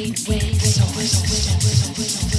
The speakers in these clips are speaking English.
deep waves of resistance.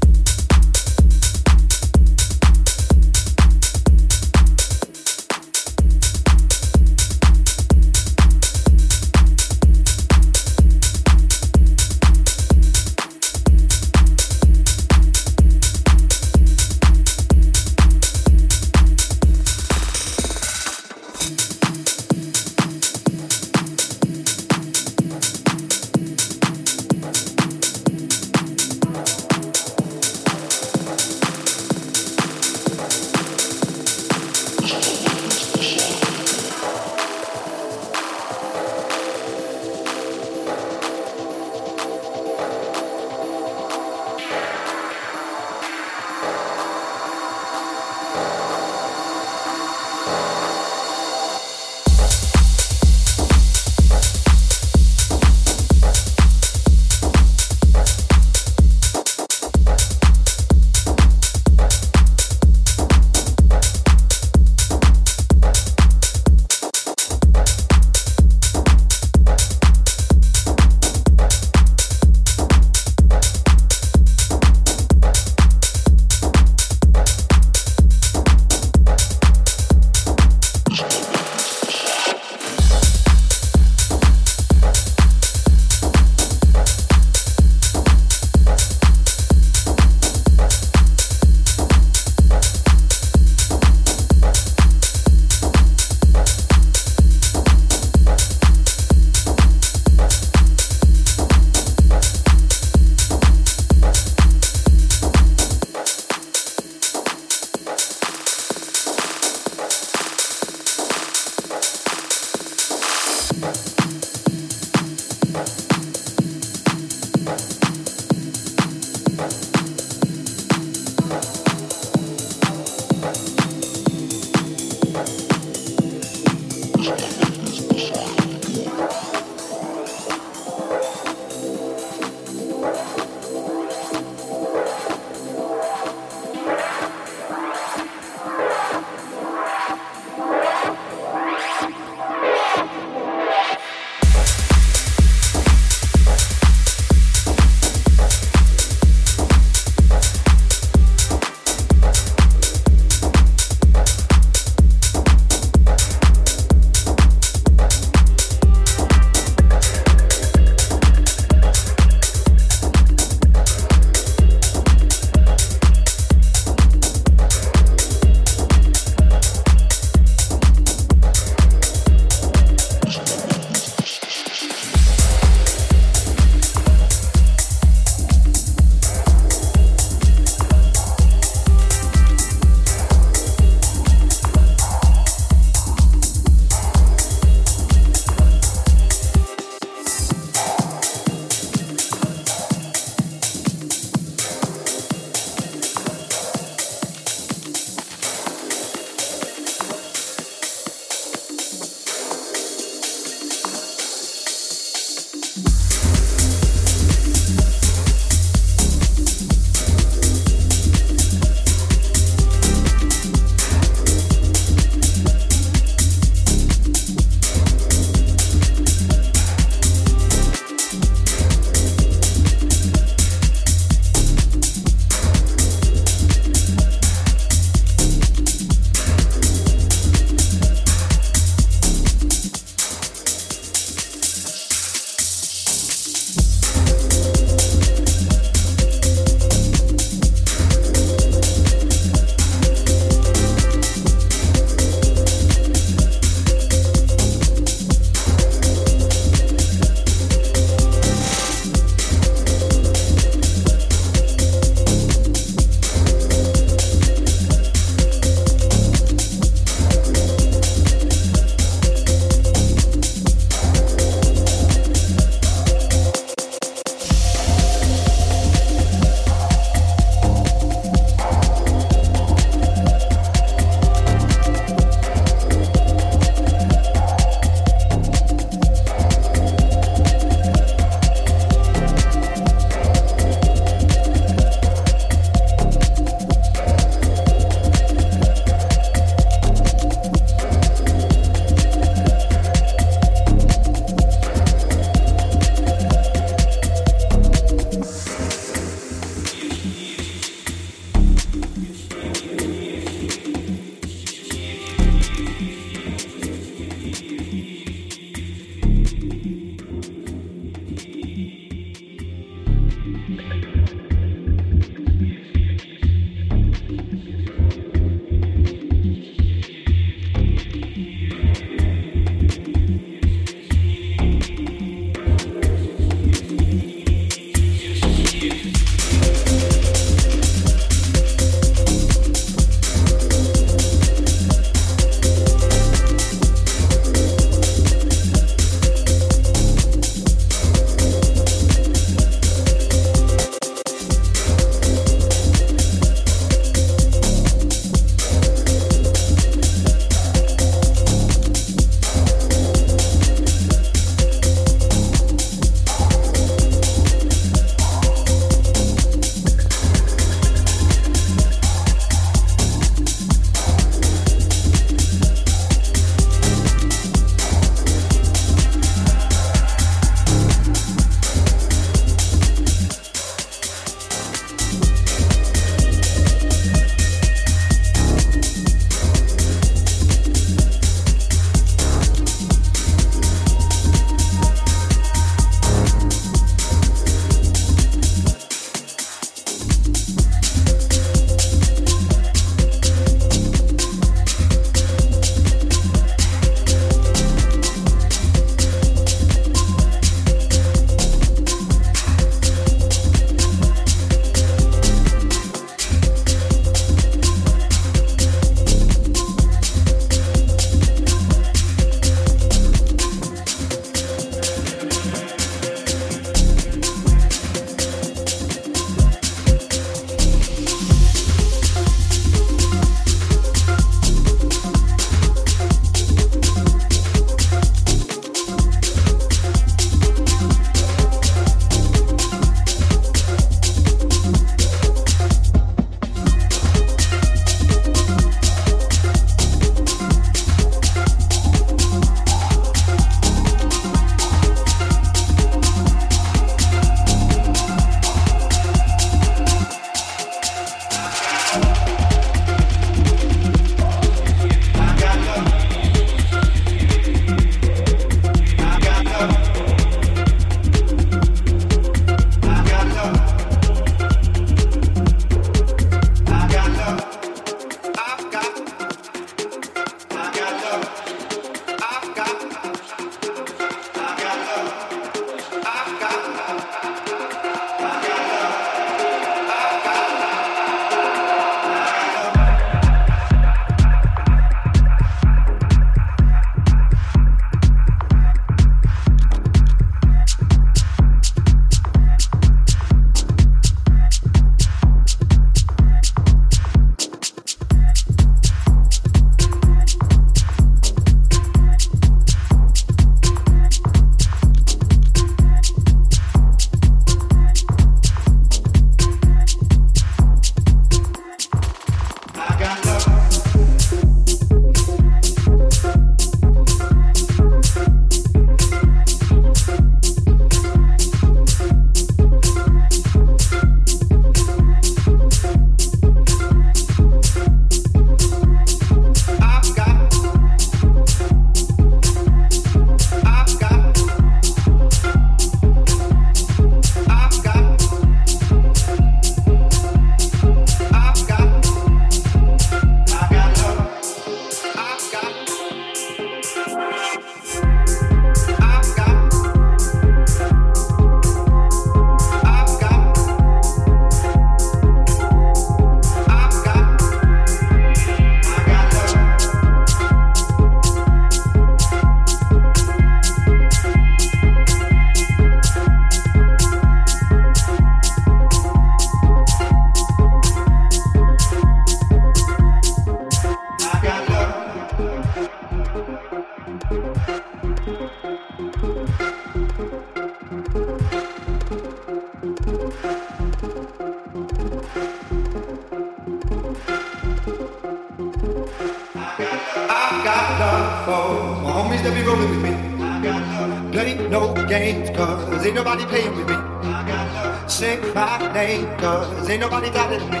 Playing with me. I got love. Say my name, cause ain't nobody got it to me.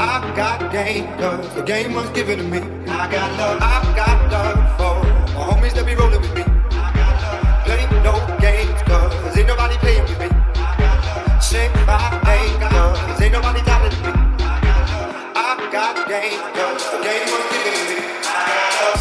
I got game, cause the game was given to me. I got love, I got love for my homies that be rolling with me. Play no games, cause ain't nobody playing with me. Say my name, cause ain't nobody got it to me. I got game, cause the game was given to me. I got love.